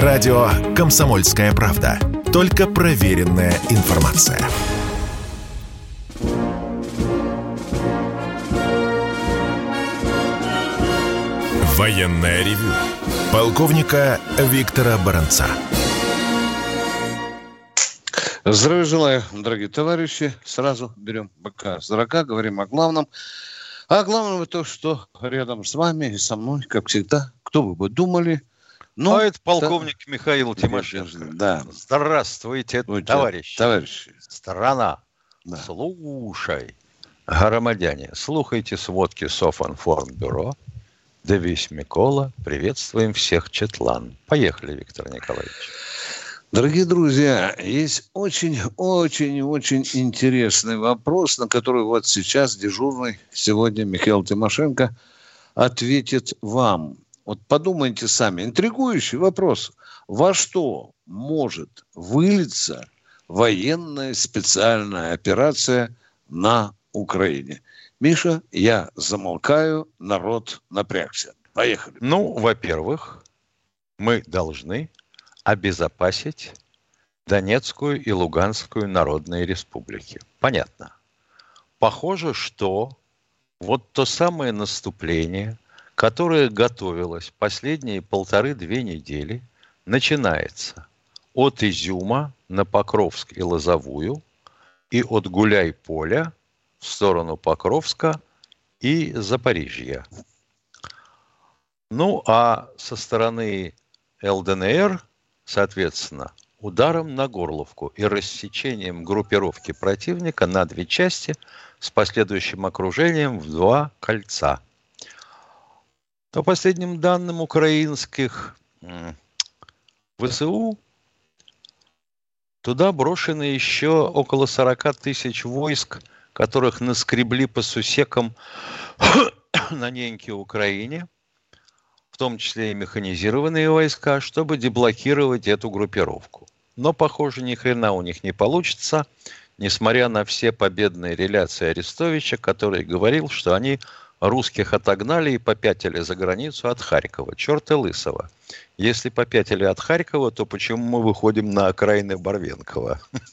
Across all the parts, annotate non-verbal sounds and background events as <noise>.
Радио «Комсомольская правда». Только проверенная информация. Военное ревю. Полковника Виктора Баранца. Здравия желаю, дорогие товарищи. Сразу берем быка с дурака, говорим о главном. А главное то, что рядом с вами и со мной, как всегда, кто бы вы думали, ну, а это полковник да. Михаил Тимошенко. Да. Здравствуйте, Будьте, товарищи. Товарищи. Страна. Да. Слушай, громадяне, слухайте сводки Софинформбюро. Девись Микола. Приветствуем всех Четлан. Поехали, Виктор Николаевич. Дорогие друзья, есть очень-очень-очень интересный вопрос, на который вот сейчас дежурный сегодня Михаил Тимошенко ответит вам. Вот подумайте сами. Интригующий вопрос. Во что может вылиться военная специальная операция на Украине? Миша, я замолкаю, народ напрягся. Поехали. Ну, во-первых, мы должны обезопасить Донецкую и Луганскую народные республики. Понятно. Похоже, что вот то самое наступление, которое готовилось последние полторы-две недели, начинается от Изюма на Покровск и Лозовую и от Гуляй-Поля в сторону Покровска и Запорижья. Ну, а со стороны ЛДНР Соответственно, ударом на горловку и рассечением группировки противника на две части с последующим окружением в два кольца. По последним данным украинских ВСУ, туда брошены еще около 40 тысяч войск, которых наскребли по сусекам <coughs> на неньке Украине – в том числе и механизированные войска, чтобы деблокировать эту группировку. Но, похоже, ни хрена у них не получится, несмотря на все победные реляции Арестовича, который говорил, что они русских отогнали и попятили за границу от Харькова. Черта лысого. Если попятили от Харькова, то почему мы выходим на окраины Барвенкова? <laughs>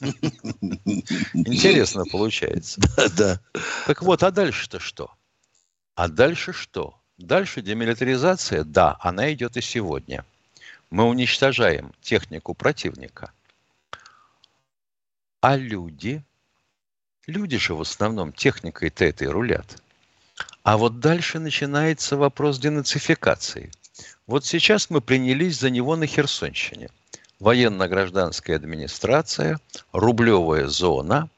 Интересно получается. <laughs> Да, да. Так вот, а дальше-то что? А дальше что? Дальше демилитаризация, да, она идет и сегодня. Мы уничтожаем технику противника. А люди, люди же в основном техникой-то этой рулят. А вот дальше начинается вопрос денацификации. Вот сейчас мы принялись за него на Херсонщине. Военно-гражданская администрация, рублевая зона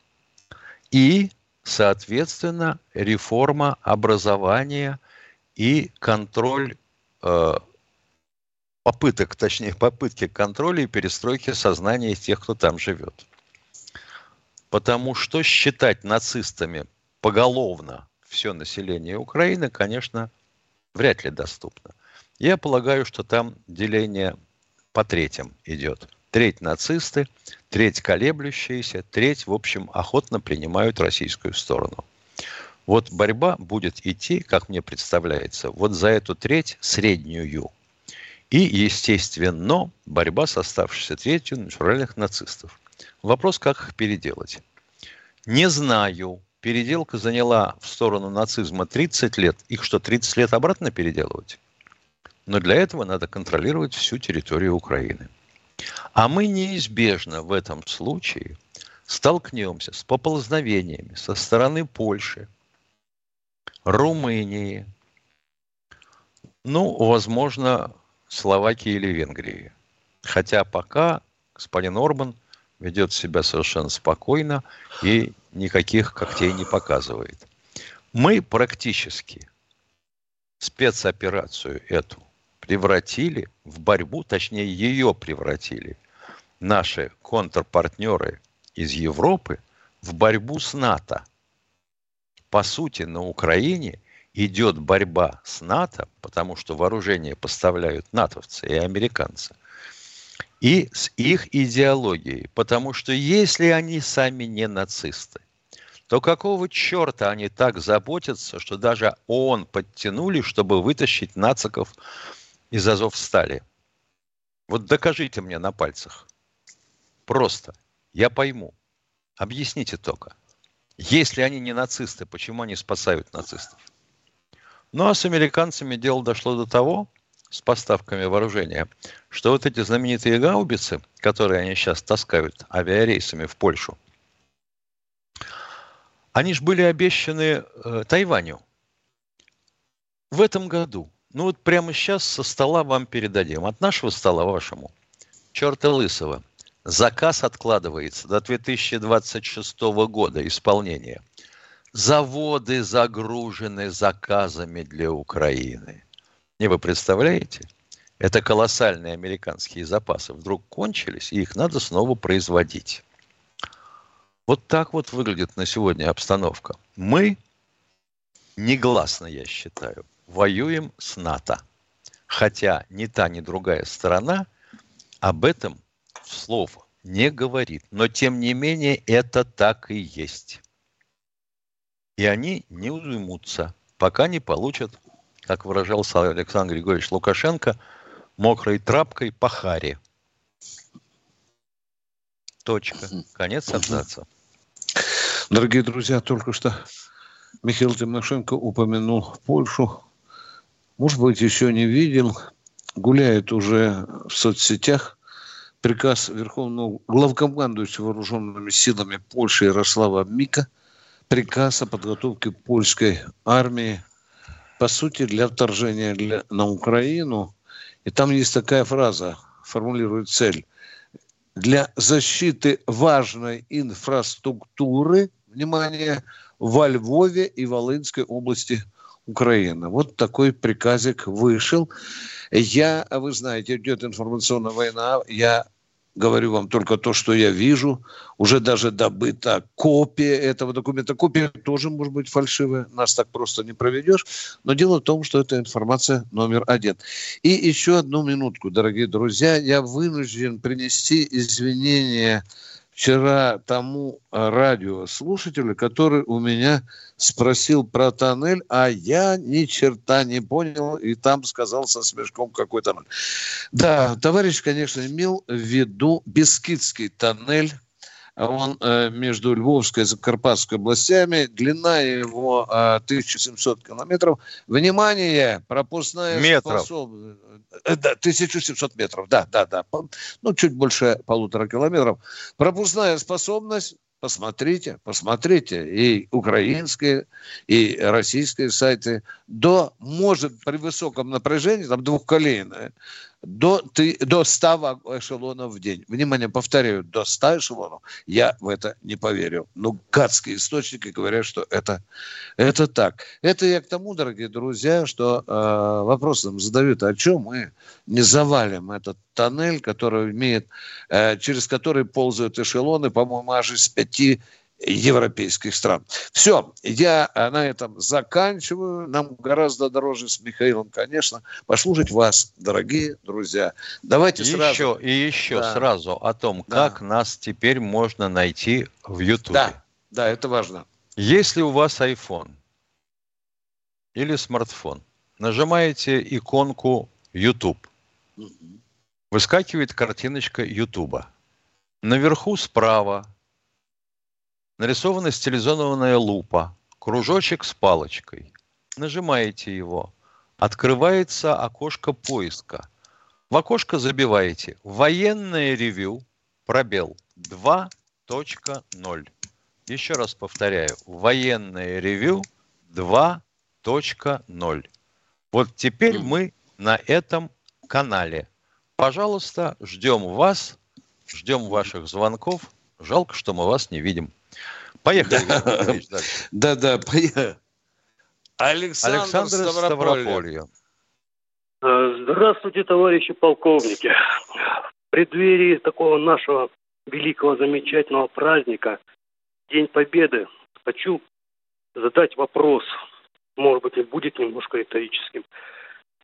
и, соответственно, реформа образования – и контроль э, попыток, точнее, попытки контроля и перестройки сознания тех, кто там живет. Потому что считать нацистами поголовно все население Украины, конечно, вряд ли доступно. Я полагаю, что там деление по третьим идет. Треть нацисты, треть колеблющиеся, треть, в общем, охотно принимают российскую сторону. Вот борьба будет идти, как мне представляется, вот за эту треть среднюю. И, естественно, борьба с оставшейся третью натуральных нацистов. Вопрос, как их переделать. Не знаю. Переделка заняла в сторону нацизма 30 лет. Их что, 30 лет обратно переделывать? Но для этого надо контролировать всю территорию Украины. А мы неизбежно в этом случае столкнемся с поползновениями со стороны Польши, Румынии, ну, возможно, Словакии или Венгрии. Хотя пока господин Орбан ведет себя совершенно спокойно и никаких когтей не показывает. Мы практически спецоперацию эту превратили в борьбу, точнее ее превратили наши контрпартнеры из Европы в борьбу с НАТО – по сути, на Украине идет борьба с НАТО, потому что вооружение поставляют натовцы и американцы, и с их идеологией. Потому что если они сами не нацисты, то какого черта они так заботятся, что даже ООН подтянули, чтобы вытащить нациков из Азов стали? Вот докажите мне на пальцах. Просто. Я пойму. Объясните только. Если они не нацисты, почему они спасают нацистов? Ну а с американцами дело дошло до того, с поставками вооружения, что вот эти знаменитые гаубицы, которые они сейчас таскают авиарейсами в Польшу, они же были обещаны э, Тайваню в этом году. Ну вот прямо сейчас со стола вам передадим. От нашего стола вашему. Черта лысого. Заказ откладывается до 2026 года исполнения. Заводы загружены заказами для Украины. Не вы представляете? Это колоссальные американские запасы вдруг кончились, и их надо снова производить. Вот так вот выглядит на сегодня обстановка. Мы, негласно, я считаю, воюем с НАТО. Хотя ни та, ни другая сторона об этом слов не говорит. Но тем не менее это так и есть. И они не уймутся, пока не получат как выражался Александр Григорьевич Лукашенко, мокрой трапкой по харе. Точка. Конец абзаца. Дорогие друзья, только что Михаил Тимошенко упомянул Польшу. Может быть, еще не видел. Гуляет уже в соцсетях приказ Верховного главкомандующего вооруженными силами Польши Ярослава Мика приказ о подготовке польской армии по сути, для вторжения для, на Украину. И там есть такая фраза, формулирует цель. Для защиты важной инфраструктуры, внимание, во Львове и Волынской области Украины. Вот такой приказик вышел. Я, вы знаете, идет информационная война. Я говорю вам только то, что я вижу. Уже даже добыта копия этого документа. Копия тоже может быть фальшивая, нас так просто не проведешь. Но дело в том, что это информация номер один. И еще одну минутку, дорогие друзья. Я вынужден принести извинения вчера тому э, радиослушателю, который у меня спросил про тоннель, а я ни черта не понял, и там сказал со смешком какой тоннель. Да, товарищ, конечно, имел в виду Бескидский тоннель, он э, между Львовской и Закарпатской областями, длина его э, 1700 километров. Внимание, пропускная метров. способность... Э, да, 1700 метров, да, да, да. Ну, чуть больше полутора километров. Пропускная способность посмотрите, посмотрите, и украинские, и российские сайты, до, может, при высоком напряжении, там двухколейное, до, ты, до 100 эшелонов в день. Внимание, повторяю, до 100 эшелонов. Я в это не поверю. Ну, гадские источники говорят, что это, это так. Это я к тому, дорогие друзья, что э, вопрос нам задают, о чем мы не завалим этот тоннель, который имеет, э, через который ползают эшелоны, по-моему, аж из пяти европейских стран. Все, я э, на этом заканчиваю. Нам гораздо дороже с Михаилом, конечно, послушать вас, дорогие друзья. Давайте и сразу... Еще, и еще да. сразу о том, да. как нас теперь можно найти в YouTube. Да, да, это важно. Если у вас iPhone или смартфон, нажимаете иконку YouTube, выскакивает картиночка YouTube. Наверху справа нарисована стилизованная лупа, кружочек с палочкой. Нажимаете его. Открывается окошко поиска. В окошко забиваете «Военное ревю», пробел 2.0. Еще раз повторяю, «Военное ревю 2.0». Вот теперь мы на этом канале. Пожалуйста, ждем вас, ждем ваших звонков. Жалко, что мы вас не видим. Поехали. Да, да, поехали. Александр, Александр Ставрополье. А, здравствуйте, товарищи полковники. В преддверии такого нашего великого замечательного праздника, День Победы, хочу задать вопрос, может быть, и будет немножко риторическим.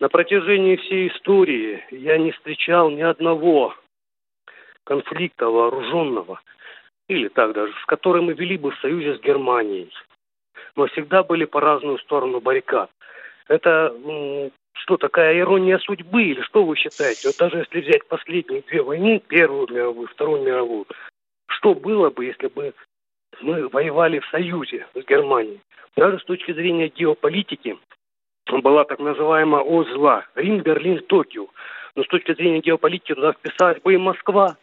На протяжении всей истории я не встречал ни одного конфликта вооруженного, или так даже, с которым мы вели бы в союзе с Германией. Мы всегда были по разную сторону баррикад. Это что такая ирония судьбы, или что вы считаете? Вот даже если взять последние две войны, Первую мировую, Вторую мировую, что было бы, если бы мы воевали в союзе с Германией? Даже с точки зрения геополитики была так называемая ось зла. Рим, Берлин, Токио. Но с точки зрения геополитики туда вписалась бы и Москва.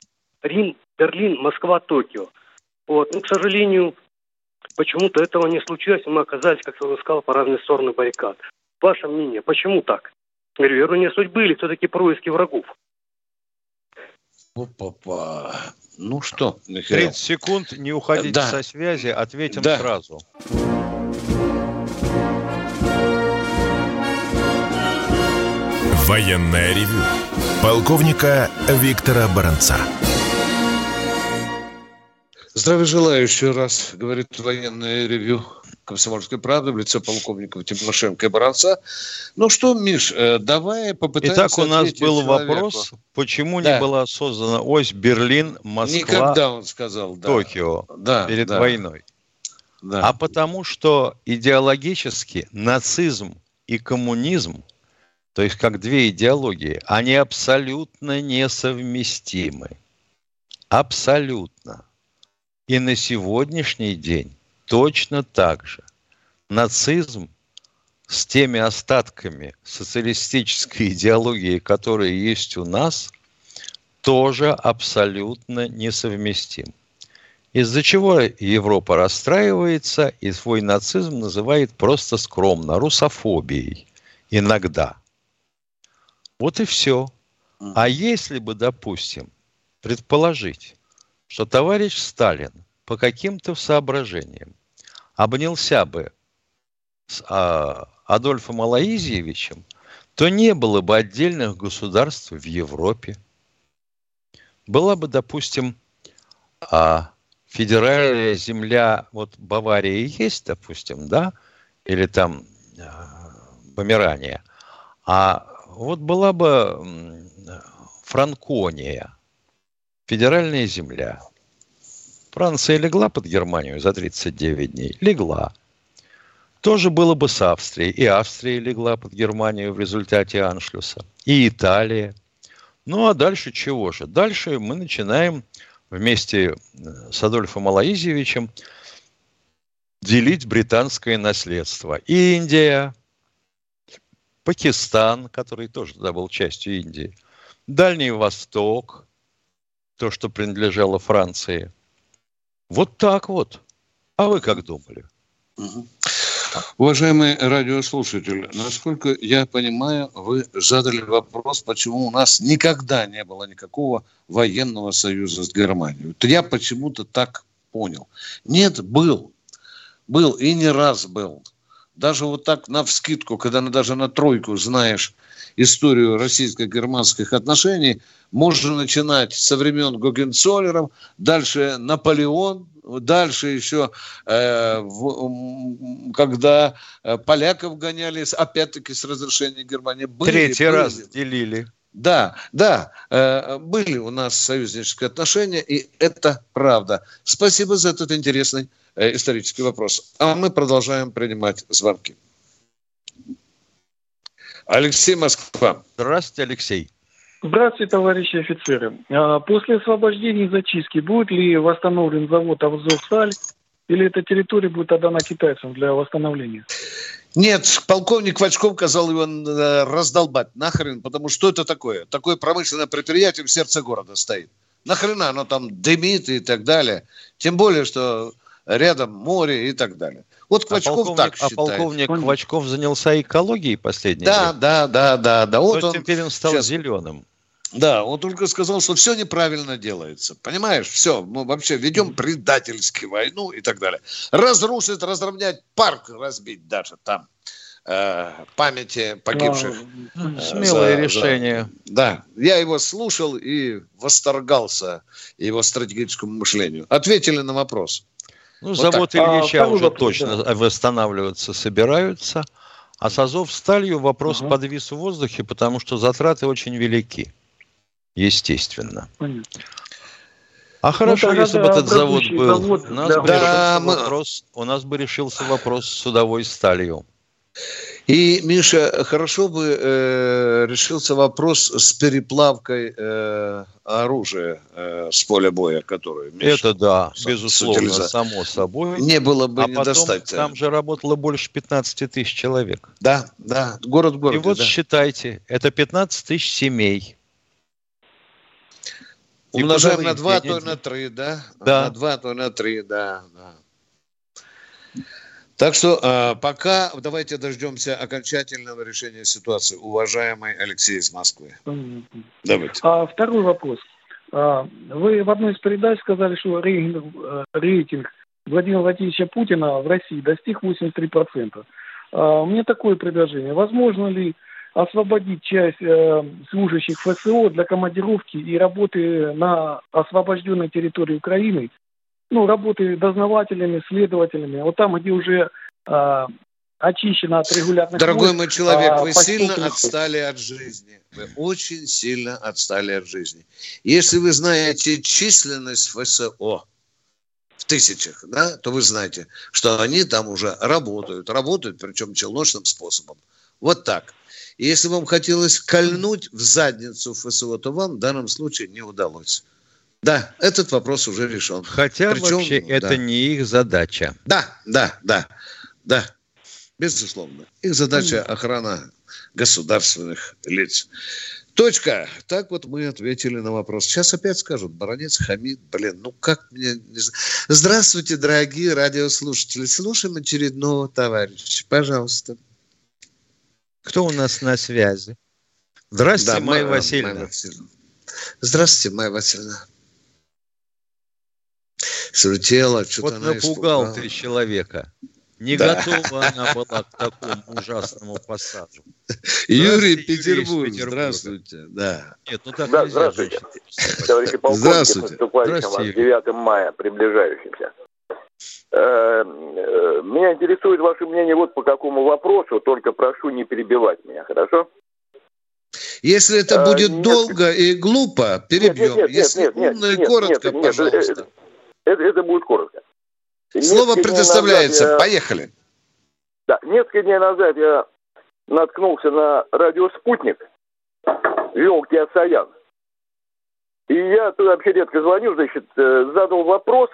Рим, Берлин, Москва, Токио. Вот. Но, к сожалению, почему-то этого не случилось, и мы оказались, как я уже сказал, по разные стороны баррикад. Ваше мнение, почему так? Говорю, ирония судьбы или все-таки происки врагов? Опа-па. Ну что, Михаил? 30 секунд, не уходите Да. со связи, ответим Да. сразу. Военное ревю полковника Виктора Баранца. Здравия желаю еще раз, говорит военное ревю Комсомольской правды в лице полковника Тимошенко и Баранца. Ну что, Миш, э, давай попытаемся Итак, у нас был человеку. вопрос, почему Да. не была создана ось Берлин, Москва, Никогда он сказал, да. Токио Да, перед да, войной. да. А потому что идеологически нацизм и коммунизм, то есть как две идеологии, они абсолютно несовместимы. Абсолютно. И на сегодняшний день точно так же. Нацизм с теми остатками социалистической <laughs> идеологии, которые есть у нас, тоже абсолютно несовместим. Из-за чего Европа расстраивается и свой нацизм называет просто скромно русофобией. Иногда. Вот и все. А если бы, допустим, предположить, что товарищ Сталин по каким-то соображениям обнялся бы с а, Адольфом Алаизьевичем, то не было бы отдельных государств в Европе. Была бы, допустим, а, федеральная земля, вот Бавария есть, допустим, да, или там а, Померания, а вот была бы Франкония, федеральная земля. Франция легла под Германию за 39 дней? Легла. Тоже было бы с Австрией. И Австрия легла под Германию в результате аншлюса. И Италия. Ну а дальше чего же? Дальше мы начинаем вместе с Адольфом Алаизьевичем делить британское наследство. Индия, Пакистан, который тоже тогда был частью Индии, Дальний Восток, то, что принадлежало Франции. Вот так вот. А вы как думали? Мгм. Уважаемый радиослушатель, насколько я понимаю, вы задали вопрос, почему у нас никогда не было никакого военного союза с Германией. Вот я почему-то так понял. Нет, был. Был и не раз был. Даже вот так на вскидку, когда даже на тройку знаешь историю российско-германских отношений, можно начинать со времен Гогенцоллеров, дальше Наполеон, дальше еще, э, в- когда э, поляков гоняли, с- опять-таки с разрешения Германии. Были, Третий были. раз делили. Да, да, э, были у нас союзнические отношения, и это правда. Спасибо за этот интересный исторический вопрос. А мы продолжаем принимать звонки. Алексей Москва. Здравствуйте, Алексей. Здравствуйте, товарищи офицеры. А, После освобождения и зачистки будет ли восстановлен завод «Азовсталь» или эта территория будет отдана китайцам для восстановления? Нет, полковник Вачков сказал его э, раздолбать. Нахрен, потому что это такое? Такое промышленное предприятие в сердце города стоит. Нахрена оно там дымит и так далее. Тем более, что рядом море и так далее. Вот А Квачков полковник, так а считает. полковник Понятно. Квачков занялся экологией последние Да, лет? да, да, да, да. Вот он, теперь он стал сейчас- зеленым. да, он только сказал, что все неправильно делается. Понимаешь, все, мы вообще ведем предательски войну и так далее. Разрушить, разровнять парк, разбить даже там э, памяти погибших. А, Э, Смелое за- решение. Да, я его слушал и восторгался его стратегическому мышлению. Ответили на вопрос. Ну, Вот завод так. А, Ильича второй уже вопрос, точно восстанавливаться собираются. А с Азовсталью вопрос Ага. подвис в воздухе, потому что затраты очень велики. Естественно. понятно. А хорошо, тогда если бы да, этот завод был. завод у, нас для- бы Да, решился мы- вопрос, у нас бы решился вопрос с судовой сталью. И, Миша, хорошо бы э, решился вопрос с переплавкой э, оружия э, с поля боя, которое... Миша, Это да, с, безусловно, с само собой. Не было бы а не потом достать. Там же работало больше 15 тысяч человек. Да, да, город в городе. И вот да. считайте, это 15 тысяч семей. Умножаем на 2, то на 3, да? Да. На 2, то на 3, да, да. Так что э, пока давайте дождемся окончательного решения ситуации. Уважаемый Алексей из Москвы. Давайте. А, второй вопрос. А, вы в одной из передач сказали, что рейтинг, э, рейтинг Владимира Владимировича Путина в России достиг 83%. А, у меня такое предложение. Возможно ли освободить часть э, служащих ФСО для командировки и работы на освобожденной территории Украины ну, работы дознавателями, следователями, вот там, где уже э, очищено от регулярных... Дорогой мой человек, а, вы сильно отстали от жизни. Вы очень сильно отстали от жизни. Если вы знаете численность ФСО в тысячах, да, то вы знаете, что они там уже работают. Работают, причем челночным способом. Вот так. И если вам хотелось кольнуть в задницу ФСО, то вам в данном случае не удалось. Да, этот вопрос уже решен. Хотя Причем, вообще да. это не их задача. Да, да, да, да. Безусловно. Их задача охрана государственных лиц. Точка. Так вот мы ответили на вопрос. Сейчас опять скажут, баронец хамид. Блин, ну как мне... Здравствуйте, дорогие радиослушатели. Слушаем очередного товарища. Пожалуйста. Кто у нас на связи? Здравствуйте, да, Майя Васильевна. Майя Васильевна. Здравствуйте, Майя Васильевна что-то Вот напугал ты человека. Не да. готова она была к такому ужасному пассажу. <laughs> Юрий, Петербург, Петербург, здравствуйте. Да. Нет, ну так да, нельзя, здравствуйте. Товарищи полковники, с наступающим вас 9 мая, приближающимся. Э, э, меня интересует ваше мнение вот по какому вопросу, только прошу не перебивать меня, хорошо? Если это э, будет а, долго и глупо, перебьем. Нет, нет, нет, Если нет, нет, умно нет, и коротко, нет, пожалуйста. Нет, это, это будет коротко. Слово несколько предоставляется. Я, Поехали. Да, несколько дней назад я наткнулся на радио «Спутник», вел Киасаян. И я туда вообще редко звоню, значит, э, задал вопрос,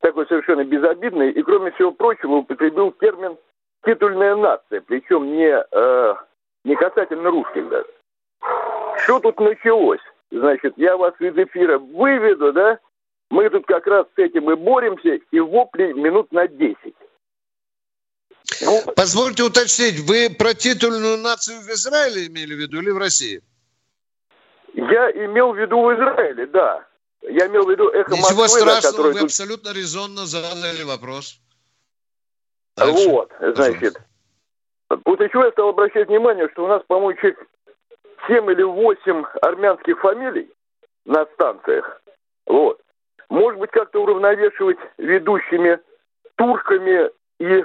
такой совершенно безобидный, и, кроме всего прочего, употребил термин «титульная нация», причем не, э, не касательно русских даже. Что тут началось? Значит, я вас из эфира выведу, да, мы тут как раз с этим и боремся, и вопли минут на 10. Ну, Позвольте уточнить, вы про титульную нацию в Израиле имели в виду или в России? Я имел в виду в Израиле, да. Я имел в виду эхо Ничего Москвы, страшного, вы тут... абсолютно резонно задали вопрос. Дальше. Вот, значит. Вот еще я стал обращать внимание, что у нас, по-моему, 7 или 8 армянских фамилий на станциях. Вот может быть, как-то уравновешивать ведущими турками и э,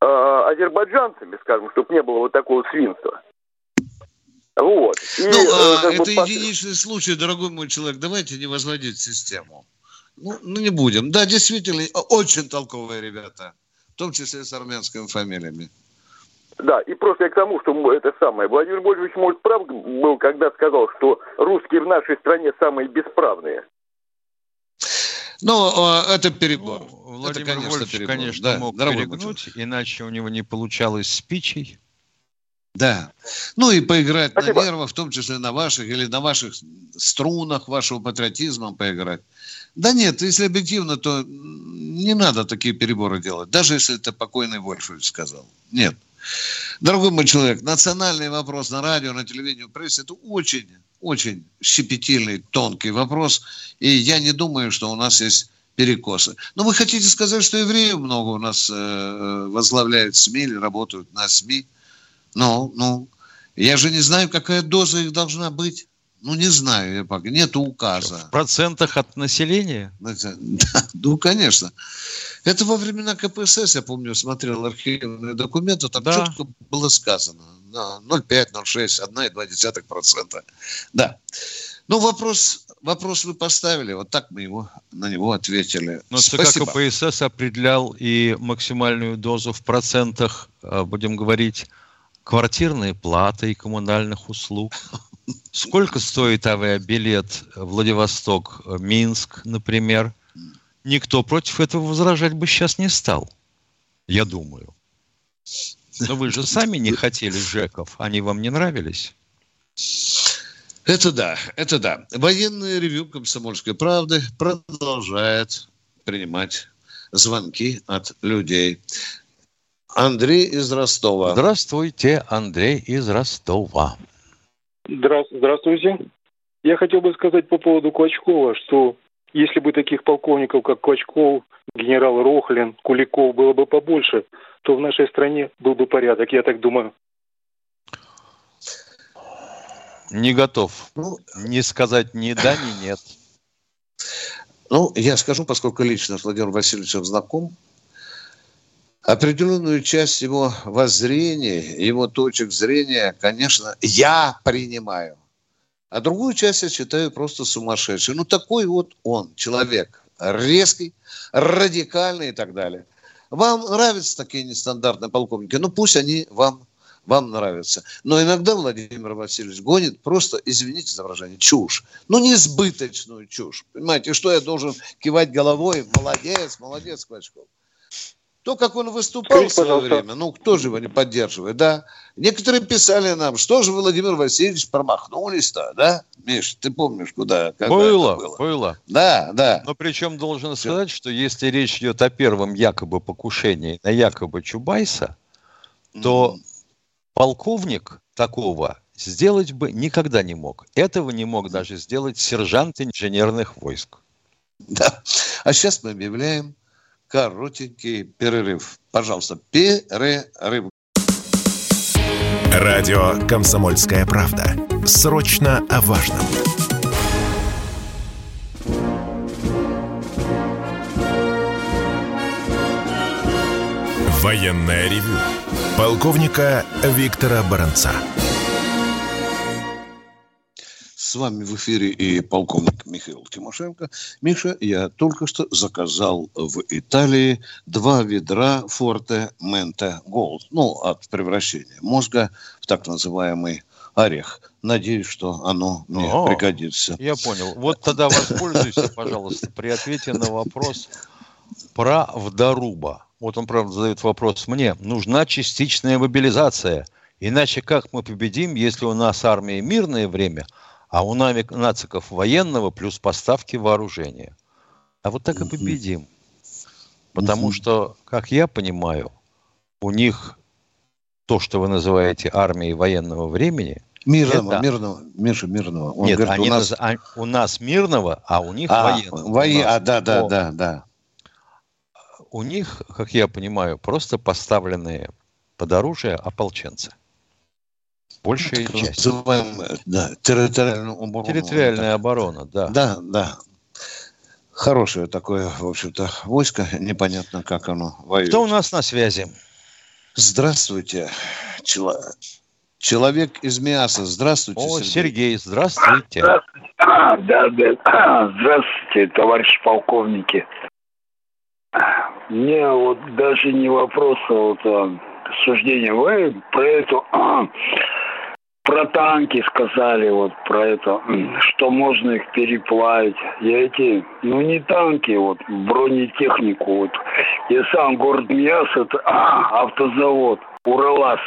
азербайджанцами, скажем, чтобы не было вот такого свинства. Вот. И, ну, а, это вот, единичный случай, дорогой мой человек. Давайте не возводить систему. Ну, ну, не будем. Да, действительно, очень толковые ребята. В том числе с армянскими фамилиями. Да, и просто я к тому, что это самое. Владимир Вольфович, может, прав был, когда сказал, что русские в нашей стране самые бесправные. Ну, это перебор. Ну, Владимир это, конечно, перебор. конечно, да, мог перегнуть, иначе у него не получалось спичей. Да. Ну и поиграть Спасибо. на нервах, в том числе на ваших или на ваших струнах вашего патриотизма поиграть. Да нет, если объективно, то не надо такие переборы делать, даже если это покойный Вольфович сказал. Нет. Дорогой мой человек, национальный вопрос на радио, на телевидении, в прессе – это очень очень щепетильный, тонкий вопрос, и я не думаю, что у нас есть перекосы. Но вы хотите сказать, что евреев много у нас э, возглавляют СМИ или работают на СМИ? Ну, ну, я же не знаю, какая доза их должна быть. Ну, не знаю, я пока. Нет указа. В процентах от населения? Да, ну, конечно. Это во времена КПСС, я помню, смотрел архивные документы, там да. четко было сказано. 0,5, 0,6, 1,2%. Да. Ну, вопрос вопрос вы поставили, вот так мы его, на него ответили. Но ЦК КПСС определял и максимальную дозу в процентах, а, будем говорить, квартирной платы и коммунальных услуг. Сколько стоит авиабилет Владивосток-Минск, например? Никто против этого возражать бы сейчас не стал, я думаю. Но вы же сами не хотели ЖЭКов, они вам не нравились? Это да, это да. Военное ревю «Комсомольской правды» продолжает принимать звонки от людей. Андрей из Ростова. Здравствуйте, Андрей из Ростова. Здравствуйте. Я хотел бы сказать по поводу Клочкова, что если бы таких полковников, как Клочков, генерал Рохлин, Куликов было бы побольше, то в нашей стране был бы порядок, я так думаю. Не готов. Ну, не сказать ни да, ни нет. Ну, я скажу, поскольку лично с Владимиром Васильевичем знаком, определенную часть его воззрения, его точек зрения, конечно, я принимаю. А другую часть я считаю просто сумасшедшей. Ну, такой вот он, человек, резкий, радикальный и так далее. Вам нравятся такие нестандартные полковники? Ну, пусть они вам вам нравится. Но иногда Владимир Васильевич гонит просто, извините за выражение, чушь. Ну, несбыточную чушь. Понимаете, что я должен кивать головой? Молодец, молодец, Клочков. То, как он выступал Скажите, в свое пожалуйста. время, ну, кто же его не поддерживает, да? Некоторые писали нам, что же Владимир Васильевич промахнулись-то, да? Миш, ты помнишь, куда? Было, было, было. Да, да. Но причем должен сказать, что если речь идет о первом якобы покушении на якобы Чубайса, то mm полковник такого сделать бы никогда не мог. Этого не мог даже сделать сержант инженерных войск. Да. А сейчас мы объявляем коротенький перерыв. Пожалуйста, перерыв. Радио «Комсомольская правда». Срочно о важном. Военная ревю полковника Виктора Баранца. С вами в эфире и полковник Михаил Тимошенко. Миша, я только что заказал в Италии два ведра Форте Менте Голд. Ну, от превращения мозга в так называемый орех. Надеюсь, что оно мне О, пригодится. Я понял. Вот тогда воспользуйся, пожалуйста, при ответе на вопрос про Вдоруба вот он, правда, задает вопрос мне, нужна частичная мобилизация. Иначе как мы победим, если у нас армия мирное время, а у нациков военного плюс поставки вооружения? А вот так и победим. Потому что, как я понимаю, у них то, что вы называете армией военного времени, Мирного, это... мирного, Миша, мирного. Он Нет, говорит, они у, нас... Наз... А, у нас мирного, а у них а, военного. Воен... А, да, да, да, да у них, как я понимаю, просто поставленные под оружие ополченцы. Большая так часть. Называемая, да, территориальная оборона. Территориальная оборона, да. Да, да. Хорошее такое, в общем-то, войско. Непонятно, как оно воюет. Кто у нас на связи? Здравствуйте. Чело... Человек из Миаса. Здравствуйте, О, Сергей. Сергей, здравствуйте. Здравствуйте. А, да, да. Здравствуйте, товарищ полковники. Мне вот даже не вопрос, а вот а, суждение. Вы про эту а, про танки сказали, вот про это, что можно их переплавить. Я эти, ну не танки, вот бронетехнику. Вот. Я сам город Миас, это а, <clears throat> автозавод, Уралас.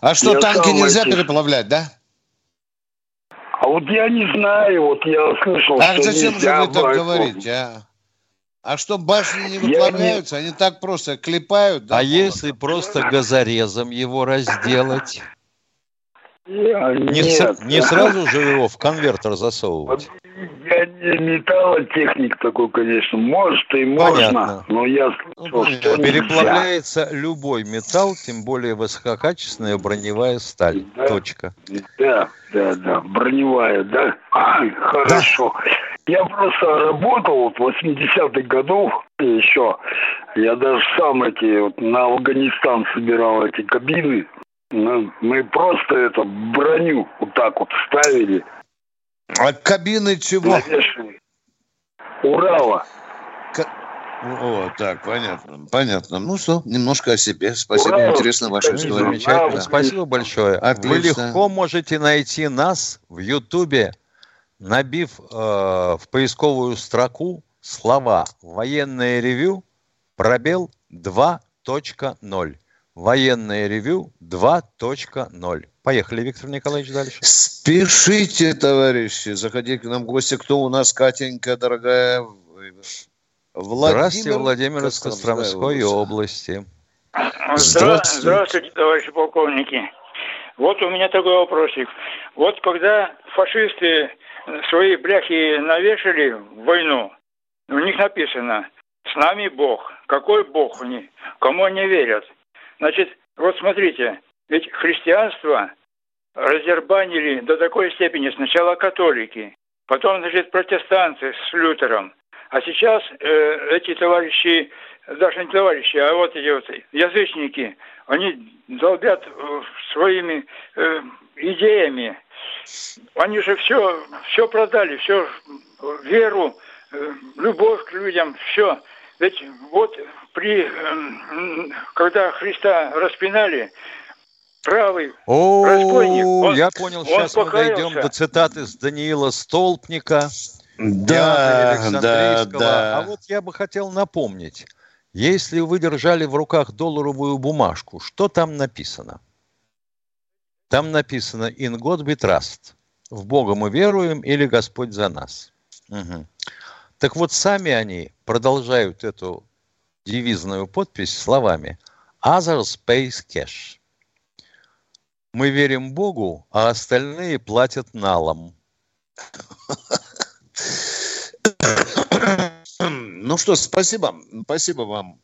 А что, я танки нельзя эти... переплавлять, да? А вот я не знаю, вот я слышал, а что зачем же вы так говорите, а? А что башни не выплавляются, не... они так просто клепают. Да, а если просто газорезом его разделать? Не, Нет. С... не <laughs> сразу же его в конвертер засовывать? Я не металлотехник такой, конечно. Может и Понятно. можно, но я слышал, ну, что Переплавляется нельзя. любой металл, тем более высококачественная броневая сталь. Да, Точка. Да, да, да. Броневая, да? А, хорошо. Да. Я просто работал в 80-х годов еще. Я даже сам эти вот на Афганистан собирал эти кабины. Мы просто это броню вот так вот ставили А кабины чего? Навешали. Урала. О, так, понятно, понятно. Ну что, немножко о себе. Спасибо, Ура! интересно ваша история. Замечательно, да. спасибо большое. Отлично. Вы легко можете найти нас в Ютубе, набив э, в поисковую строку слова «Военное ревю», пробел 2.0. Военное ревю 2.0. Поехали, Виктор Николаевич, дальше. Спешите, товарищи, заходите к нам в гости. Кто у нас, Катенька, дорогая? Владимир Здравствуйте, Владимир из Костромской области. Здравствуйте. Здравствуйте, товарищи полковники. Вот у меня такой вопросик. Вот когда фашисты свои бляхи навешали в войну, у них написано «С нами Бог». Какой Бог они? Кому они верят? Значит, вот смотрите, ведь христианство раздербанили до такой степени сначала католики, потом, значит, протестанцы с Лютером – а сейчас э, эти товарищи, даже не товарищи, а вот эти вот язычники, они долбят э, своими э, идеями. Они же все, все продали, все веру, э, любовь к людям, все. Ведь вот при, э, когда Христа распинали, правый О, разбойник, он, я понял, сейчас мы дойдем до цитаты с Даниила Столпника – да, да, да. А вот я бы хотел напомнить, если вы держали в руках долларовую бумажку, что там написано? Там написано «In God we trust». «В Бога мы веруем» или «Господь за нас». Угу. Так вот, сами они продолжают эту девизную подпись словами «Others pays cash». Мы верим Богу, а остальные платят налом. Ну что, спасибо. Спасибо вам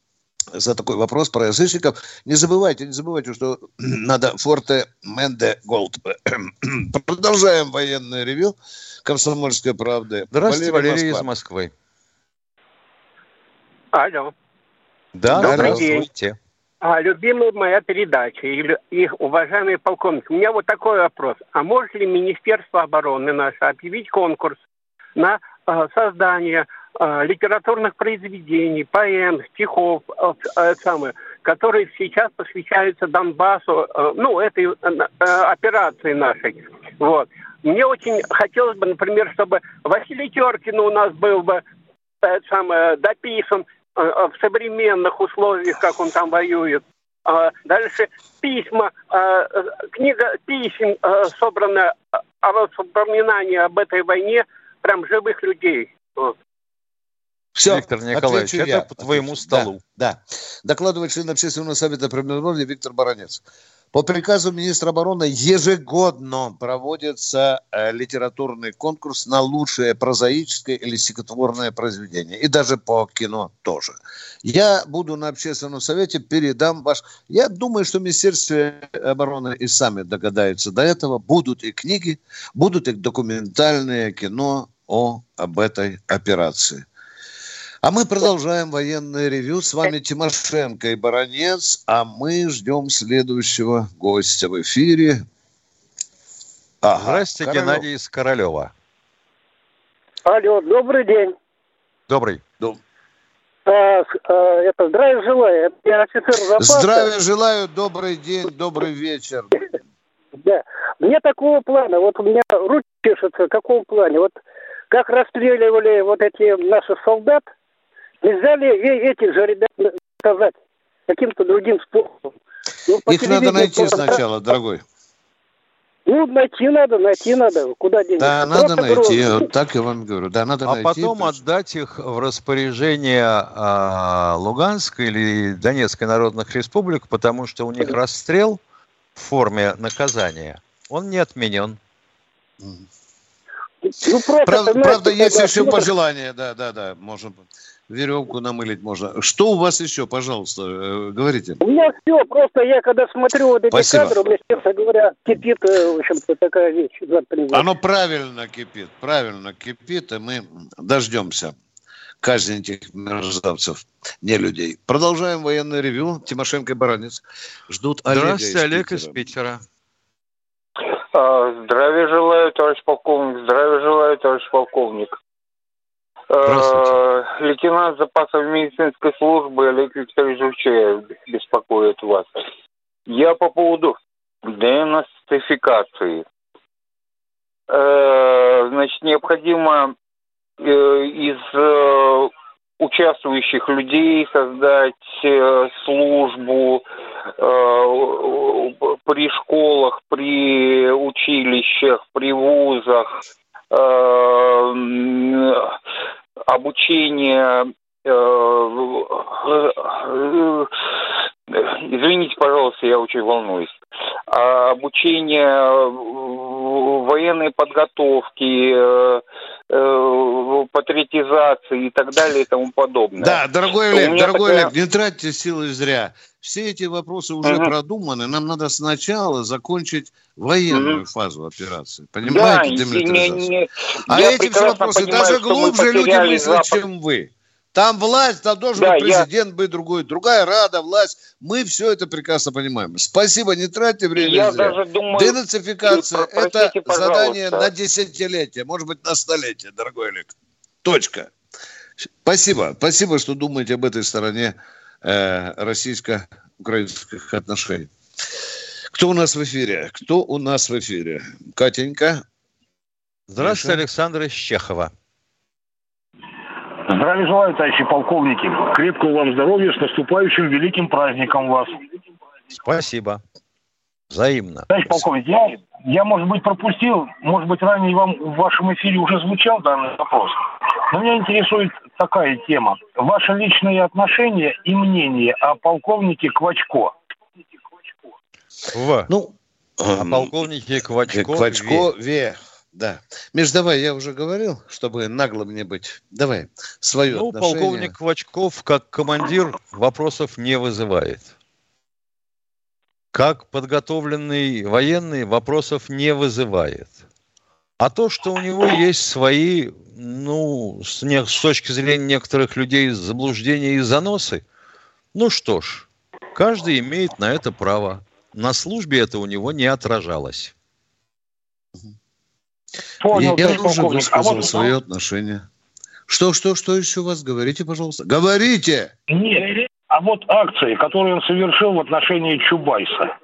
за такой вопрос про язычников. Не забывайте, не забывайте, что <clears throat> надо Форте Менде Голд. <clears throat> Продолжаем военное ревю Комсомольской правды. Здравствуйте, Валерий, Валерий из Москвы. Алло. Да, Добрый здравствуйте. День. А, любимая моя передача и, и уважаемые полковники, у меня вот такой вопрос. А может ли Министерство обороны наше объявить конкурс на э, создание литературных произведений, поэм, стихов, э, э, самое, которые сейчас посвящаются Донбассу, э, ну, этой э, э, операции нашей. Вот. Мне очень хотелось бы, например, чтобы Василий Теркин у нас был бы э, самое, дописан э, в современных условиях, как он там воюет. А дальше письма, э, книга писем, собранная о воспоминании об этой войне – прям живых людей. Вот. Все, Виктор Николаевич, это я. по твоему Отвечу. столу. Да, да. Докладывает член общественного совета Премьер-министра Виктор Баранец. По приказу министра обороны ежегодно проводится э, литературный конкурс на лучшее прозаическое или стихотворное произведение. И даже по кино тоже. Я буду на общественном совете, передам ваш... Я думаю, что Министерство обороны и сами догадаются до этого. Будут и книги, будут и документальные кино о, об этой операции. А мы продолжаем военное ревю. С вами Тимошенко и Баранец, а мы ждем следующего гостя в эфире. Ага, Здравствуйте, Королев. Геннадий из Королева. Алло, добрый день. Добрый. Доб... А, а, это здравия желаю. Я офицер запаса. Здравия желаю, добрый день, добрый вечер. Да. Мне такого плана, вот у меня руки чешутся, в каком плане? Вот как расстреливали вот эти наших солдат, Нельзя ли этих же ребят сказать каким-то другим способом? Ну, Их надо найти просто... сначала, дорогой. Ну, найти надо, найти надо. Куда деньги? Да, надо найти. Вот так я вам говорю. Да, надо а найти. А потом просто. отдать их в распоряжение а, Луганской или Донецкой народных республик, потому что у них расстрел в форме наказания, он не отменен. Ну, правда, правда есть еще пожелание, да, да, да, может быть веревку намылить можно. Что у вас еще, пожалуйста, э, говорите? У меня все, просто я когда смотрю вот эти Спасибо. кадры, у меня, честно говоря, кипит, э, в общем-то, такая вещь. Оно правильно кипит, правильно кипит, и мы дождемся казни этих мерзавцев, не людей. Продолжаем военное ревю. Тимошенко и Баранец ждут Олега Здравствуйте, из Олег из Питера. А, Здравия желаю, товарищ полковник. Здравия желаю, товарищ полковник. Э, лейтенант запасов медицинской службы Олег Викторович Жучаев беспокоит вас. Я по поводу денацификации. Э, значит, необходимо э, из участвующих людей создать службу при школах, при училищах, при вузах, обучение э, э, извините, пожалуйста, я очень волнуюсь. А обучение военной подготовки, патриотизации и так далее и тому подобное. Да, дорогой Олег, дорогой такая... Олег, не тратьте силы зря. Все эти вопросы уже угу. продуманы. Нам надо сначала закончить военную угу. фазу операции. Понимаете, да, не, не, А эти все вопросы понимаю, даже глубже люди мыслят, Запад. чем вы. Там власть, там должен да, быть президент, я... быть другой, другая рада, власть. Мы все это прекрасно понимаем. Спасибо, не тратьте время я зря. Даже думаю, Денацификация – это задание на десятилетие, может быть, на столетие, дорогой Олег. Точка. Спасибо. Спасибо, что думаете об этой стороне Э, российско-украинских отношений. Кто у нас в эфире? Кто у нас в эфире? Катенька. Здравствуйте, Хорошо. Александр из Чехова. Здравия желаю, товарищи полковники. Крепкого вам здоровья, с наступающим великим праздником вас. Спасибо. Взаимно. Товарищ полковник, я, я, может быть, пропустил, может быть, ранее вам в вашем эфире уже звучал данный вопрос. Но меня интересует такая тема. Ваше личное отношение и мнение о полковнике Квачко. В. Ну, о полковнике Квачко. Квачкове. Да. Меж, давай, я уже говорил, чтобы нагло мне быть. Давай, свое Ну, отношение. полковник Квачков, как командир, вопросов не вызывает. Как подготовленный военный, вопросов не вызывает. А то, что у него есть свои, ну, с, не, с точки зрения некоторых людей, заблуждения и заносы, ну что ж, каждый имеет на это право. На службе это у него не отражалось. Понял, я уже высказал а вот, свое отношение. Что, что, что еще у вас? Говорите, пожалуйста. Говорите! Нет, а вот акции, которые он совершил в отношении Чубайса.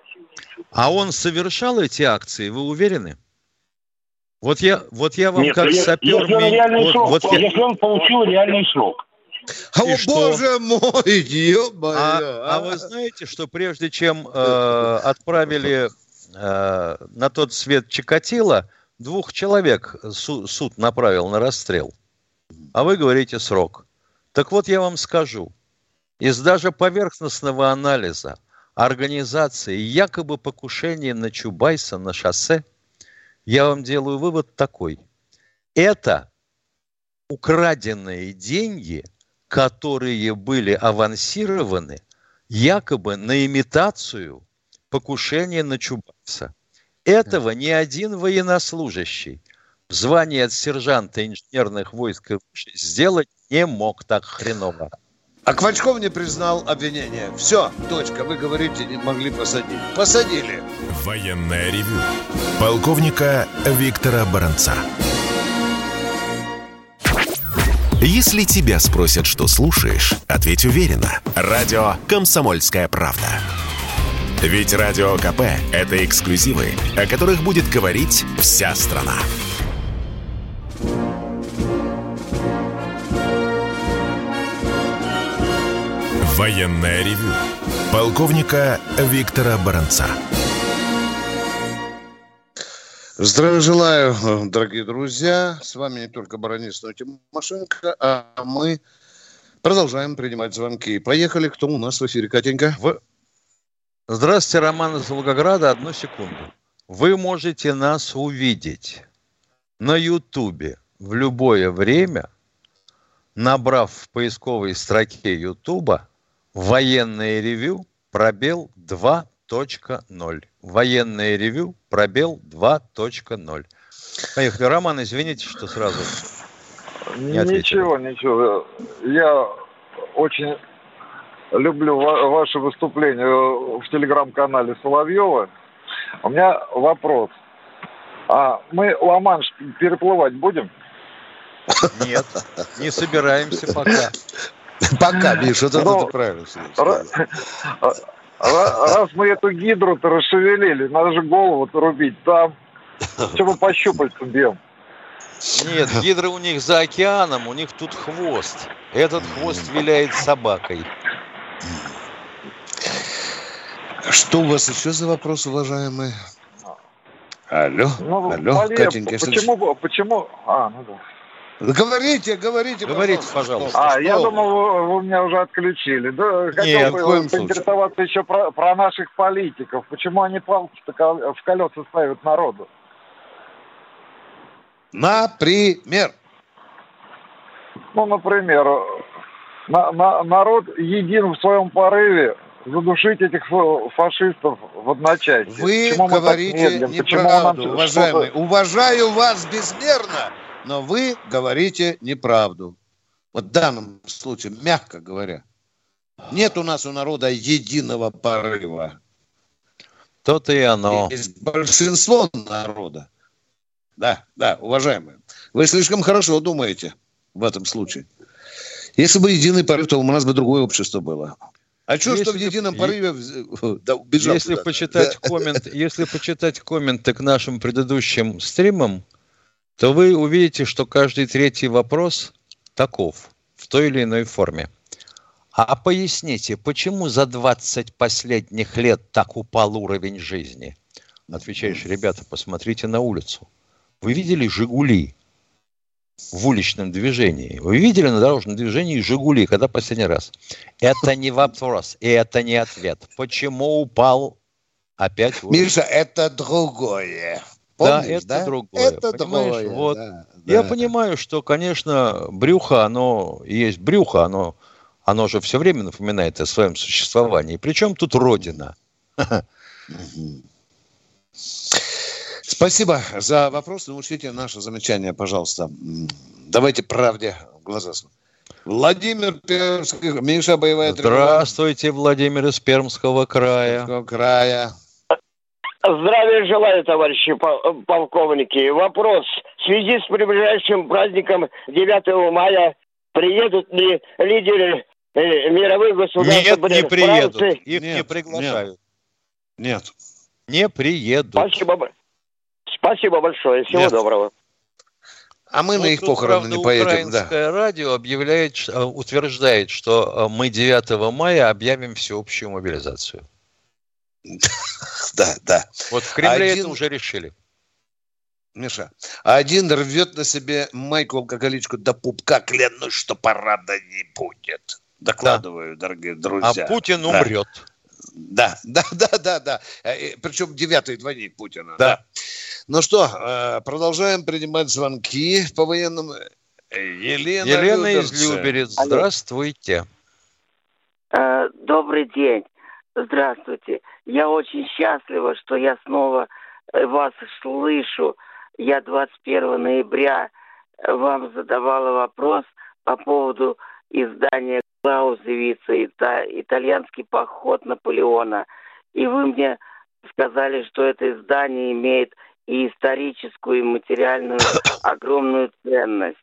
А он совершал эти акции, вы уверены? Вот я, вот я вам Нет, как я, сапер... Если он, реальный вот, срок, вот я... если он получил реальный срок. О, и боже мой, ё-моё. А, а. а вы знаете, что прежде чем э, отправили э, на тот свет Чикатило, двух человек су- суд направил на расстрел. А вы говорите срок. Так вот я вам скажу. Из даже поверхностного анализа организации якобы покушения на Чубайса на шоссе – я вам делаю вывод такой. Это украденные деньги, которые были авансированы якобы на имитацию покушения на Чубайса. Этого ни один военнослужащий в звании от сержанта инженерных войск сделать не мог так хреново. А Квачков не признал обвинение. Все, точка. Вы говорите, не могли посадить. Посадили. Военное ревю. Полковника Виктора Баранца. Если тебя спросят, что слушаешь, ответь уверенно. Радио «Комсомольская правда». Ведь Радио КП – это эксклюзивы, о которых будет говорить вся страна. Военное ревю полковника Виктора Баранца. Здравия желаю, дорогие друзья. С вами не только Баранец, но и Тимошенко, а мы продолжаем принимать звонки. Поехали. Кто у нас в эфире, Катенька? В... Здравствуйте, Роман из Волгограда. Одну секунду. Вы можете нас увидеть на Ютубе в любое время, набрав в поисковой строке Ютуба Военное ревю, пробел 2.0. Военное ревю, пробел 2.0. Поехали. Роман, извините, что сразу не Ничего, ничего. Я очень люблю ва- ваше выступление в телеграм-канале Соловьева. У меня вопрос. А мы Ла-Манш переплывать будем? Нет, не собираемся пока. Пока, Миша, это ну, ты правильно Раз мы эту гидру-то расшевелили, надо же голову-то рубить там. Чтобы пощупать бьем. Нет, гидры у них за океаном, у них тут хвост. Этот хвост виляет собакой. Что у вас еще за вопрос, уважаемые? Алло, ну, алло, Валерий, Катенька. Почему, почему, а, ну да. Говорите, говорите, говорите, пожалуйста. А, я думал, вы, вы меня уже отключили. Да, хотел Нет, бы поинтересоваться случае. еще про, про наших политиков. Почему они палки-то в колеса ставят народу? Например? Ну, например, на, на, народ един в своем порыве задушить этих фашистов в одночасье. Вы Почему говорите неправду, уважаемый. Уважаю вас безмерно, но вы говорите неправду. Вот в данном случае, мягко говоря. Нет у нас у народа единого порыва. То-то и оно. Есть большинство народа. Да, да, уважаемые. Вы слишком хорошо думаете в этом случае. Если бы единый порыв, то у нас бы другое общество было. А что, что в едином порыве <laughs> да, убежал если туда? почитать да. коммент, <laughs> если почитать комменты к нашим предыдущим стримам, то вы увидите, что каждый третий вопрос таков в той или иной форме. А поясните, почему за 20 последних лет так упал уровень жизни? Отвечаешь, ребята, посмотрите на улицу. Вы видели «Жигули» в уличном движении? Вы видели на дорожном движении «Жигули» когда последний раз? Это не вопрос, и это не ответ. Почему упал опять уровень? Миша, это другое. Помнишь, да, это да? другое. Это другое. Вот. Да, Я да. понимаю, что, конечно, брюхо, оно есть брюхо, оно, оно же все время напоминает о своем существовании. Причем тут Родина. Спасибо за вопрос. Научите наше замечание, пожалуйста. Давайте правде в глаза Владимир Пермский, Миша Боевая Здравствуйте, Владимир из Пермского края. Пермского края. Здравия желаю, товарищи полковники. Вопрос. В связи с приближающим праздником 9 мая приедут ли лидеры э, мировых государств? Нет, не приедут. Франции? Их нет, не приглашают. Нет. Не приедут. Спасибо. Спасибо большое. Всего Нет. доброго. А мы ну, на их похороны правда, не поедем. Украинское да. радио объявляет, э, утверждает, что э, мы 9 мая объявим всеобщую мобилизацию. <laughs> Да, да. Вот в Кремле это уже решили. Миша, один рвет на себе майку алкоголичку до пупка, клянусь, что парада не будет. Докладываю, да. дорогие друзья. А Путин да. умрет. Да, <laughs> да, да, да, да. Э, Причем девятый двойник Путина. Да. да. Ну что, э, продолжаем принимать звонки по военным. Елена, Елена из Люберец. Здравствуйте. Э, добрый день. Здравствуйте. Я очень счастлива, что я снова вас слышу. Я 21 ноября вам задавала вопрос по поводу издания Клаузевица, ита, итальянский поход Наполеона. И вы мне сказали, что это издание имеет и историческую, и материальную <coughs> огромную ценность.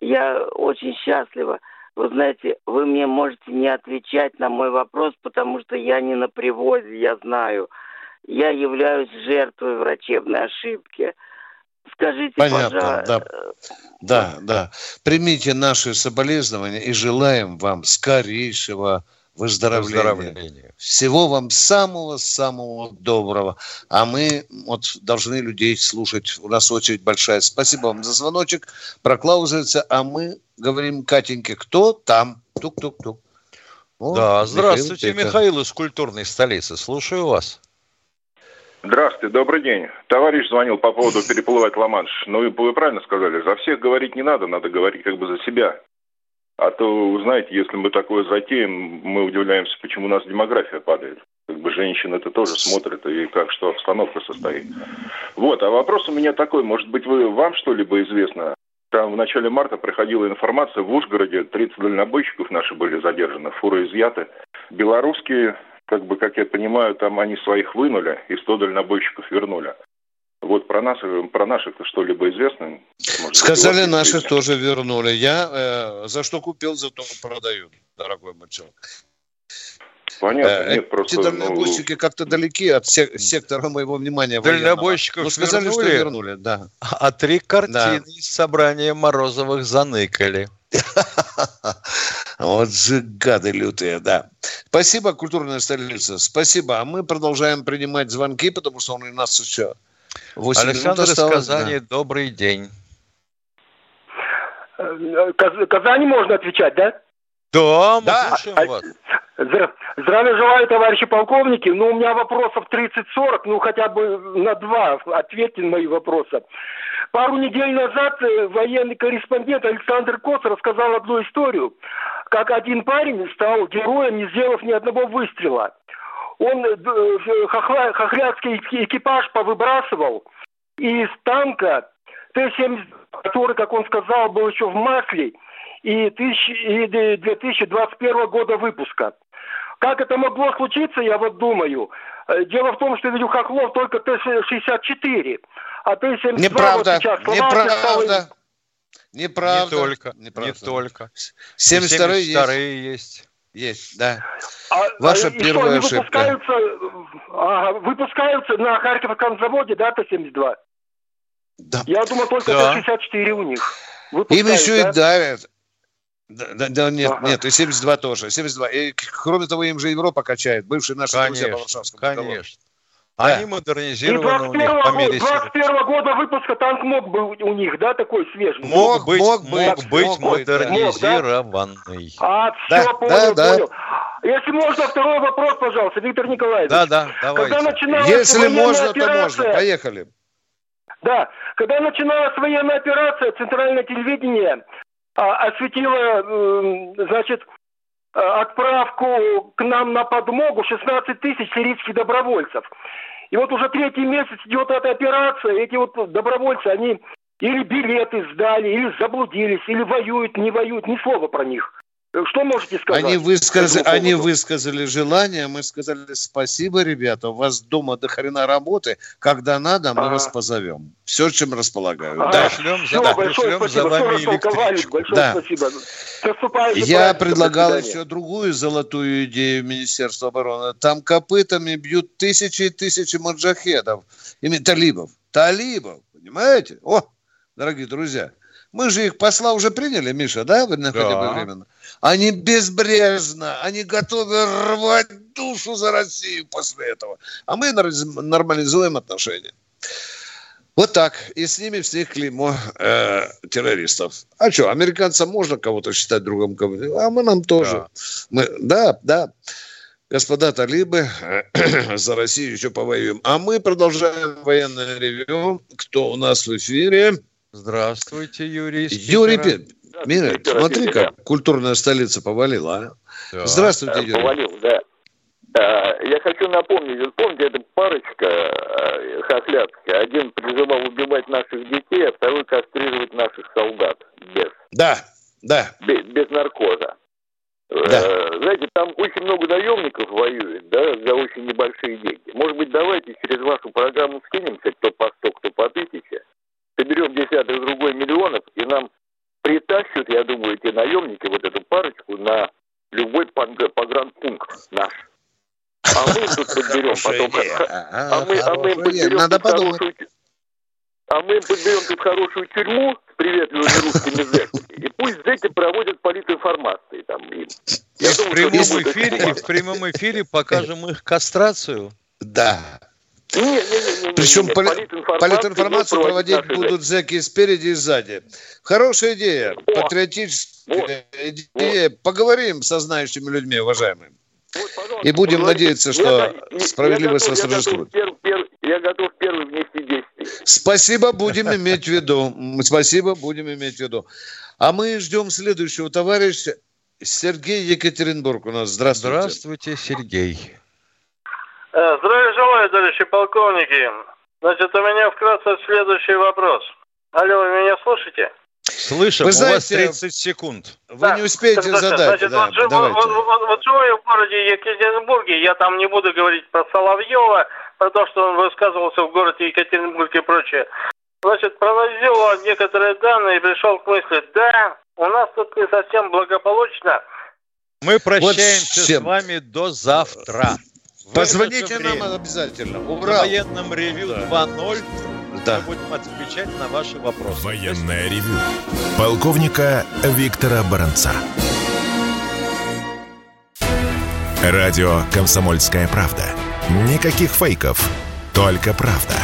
Я очень счастлива. Вы знаете, вы мне можете не отвечать на мой вопрос, потому что я не на привозе, я знаю. Я являюсь жертвой врачебной ошибки – Скажите, Понятно, пожалуйста. Да. да, да. Примите наши соболезнования и желаем вам скорейшего выздоровления. выздоровления. Всего вам самого-самого доброго. А мы вот должны людей слушать. У нас очередь большая. Спасибо вам за звоночек. Проклаузывается. А мы говорим Катеньке, кто там? Тук-тук-тук. да, здравствуйте, Михаил, Михаил из культурной столицы. Слушаю вас. Здравствуйте, добрый день. Товарищ звонил по поводу переплывать Ла-Манш. Ну, вы правильно сказали, за всех говорить не надо, надо говорить как бы за себя. А то, вы знаете, если мы такое затеем, мы удивляемся, почему у нас демография падает. Как бы женщины это тоже смотрят, и как что обстановка состоит. Вот, а вопрос у меня такой, может быть, вы, вам что-либо известно? Там в начале марта приходила информация, в Ужгороде 30 дальнобойщиков наши были задержаны, фуры изъяты. Белорусские как бы, как я понимаю, там они своих вынули и 100 дальнобойщиков вернули. Вот про наших, про наших что-либо известно? Может, Сказали, наши тоже вернули. Я э, за что купил, за то продаю, дорогой мой человек. Понятно, э, нет, просто... Эти дальнобойщики ну... как-то далеки от сектора моего внимания Дальнобойщиков ну, сказали, вернули, что вернули, да. А три картины да. из собрания Морозовых заныкали. <laughs> Вот же гады лютые, да. Спасибо, культурная столица. Спасибо. А мы продолжаем принимать звонки, потому что он у нас еще 8 Александр из Казани, да. добрый день. Э, Казани можно отвечать, да? Да, мы да. слушаем а, вас. Здравия желаю, товарищи полковники. Ну, у меня вопросов 30-40, ну, хотя бы на два ответьте на мои вопросы. Пару недель назад э, военный корреспондент Александр Кос рассказал одну историю, как один парень стал героем, не сделав ни одного выстрела. Он э, э, хохла, хохлядский экипаж повыбрасывал, и из танка Т-70, который, как он сказал, был еще в масле, и 2021 года выпуска. Как это могло случиться, я вот думаю. Э, дело в том, что ведь у Хохлов только Т-64, а Т-72 Неправда. вот сейчас Неправда. Стало... Неправда. Не только. Неправда. Не только. 72 есть. есть. Есть, да. А, Ваша а, первая что, ошибка. Выпускаются, а, выпускаются на Харьковском заводе, да, Т-72? Да. Я думаю, только да. Т-64 у них. Им еще да? и давят. Да, да, да нет, ага. нет, и 72 тоже. 72. И, кроме того, им же Европа качает. Бывшие наши конечно, друзья по Варшавскому Конечно. Они модернизированы и 21 у них по мере 21 года выпуска танк мог быть у них, да, такой свежий? Мог, мог быть, мог, мог быть мог, модернизированный. Да? А, все, да, понял, да, понял. Если можно, второй вопрос, пожалуйста, Виктор Николаевич. Да, да, давайте. Когда начиналась Если можно, операция, то можно. Поехали. Да, когда начиналась военная операция, центральное телевидение а, осветила, значит, отправку к нам на подмогу 16 тысяч сирийских добровольцев. И вот уже третий месяц идет эта операция, эти вот добровольцы, они или билеты сдали, или заблудились, или воюют, не воюют, ни слова про них. Что можете сказать? Они, высказ... они высказали желание, мы сказали спасибо, ребята, у вас дома до хрена работы, когда надо, мы а вас позовем. Все, чем располагаю. А да. Шлем, Все, да. большое шлем спасибо, за вами электричку. Большое да. спасибо. Я предлагал еще другую золотую идею Министерства обороны. Там копытами бьют тысячи и тысячи маджахедов, ими талибов. Талибов, понимаете? О, дорогие друзья, мы же их посла уже приняли, Миша, да, да. хотя бы временно? Они безбрежно, они готовы рвать душу за Россию после этого. А мы нормализуем отношения. Вот так. И с ними всех клеймо э, террористов. А что, американцам можно кого-то считать другом? А мы нам тоже. Да, мы, да. да. Господа талибы, <clears throat> за Россию еще повоюем. А мы продолжаем военное ревю. Кто у нас в эфире? Здравствуйте, Юрий. Юрий, Мира, смотри, как да. культурная столица повалила, а? Да. Здравствуйте, Юрий. Повалил, да. Я хочу напомнить, вот помните, эта парочка э, хохлядская. Один призывал убивать наших детей, а второй кастрировать наших солдат без. Да, да. Без, без наркоза. Да. Э, знаете, там очень много наемников воюет, да, за очень небольшие деньги. Может быть, давайте через вашу программу скинемся, кто по сто, кто по тысяче, соберем десяток другой миллионов, и нам притащат, я думаю, эти наемники, вот эту парочку, на любой погранпункт наш. А мы тут подберем потом... А мы, а мы подберем Надо подумать. А мы подберем тут хорошую тюрьму с приветливыми русскими зэками, и пусть зэки проводят политинформации там. И, и, в прямом эфире, и в прямом эфире покажем их кастрацию. Да. Причем политинформацию, политинформацию проводить будут зэки спереди и сзади. Хорошая идея, О, патриотическая вот, идея. Вот. Поговорим со знающими людьми, уважаемые. Вот, и будем поговорим. надеяться, что я, справедливость восторжествует. Я готов, пер, я готов первый внести действие. Спасибо, будем иметь в виду. Спасибо, будем иметь в виду. А мы ждем следующего товарища. Сергей Екатеринбург у нас. Здравствуйте. Здравствуйте, Сергей. Э, здравия желаю, товарищи полковники. Значит, у меня вкратце следующий вопрос. Алло, вы меня слушаете? Слышим, вы знаете, у вас 30 секунд. Вы да, не успеете задать. Значит, да, вот, вот, вот, вот, вот живу я в городе Екатеринбурге, я там не буду говорить про Соловьева, про то, что он высказывался в городе Екатеринбург и прочее. Значит, проводил он некоторые данные и пришел к мысли, да, у нас тут не совсем благополучно. Мы прощаемся вот с вами до завтра. Позвоните нам обязательно. Ура! На военном ревю да. 2.0 да. мы будем отвечать на ваши вопросы. Военное ревю. Полковника Виктора Баранца. Радио «Комсомольская правда». Никаких фейков, только правда.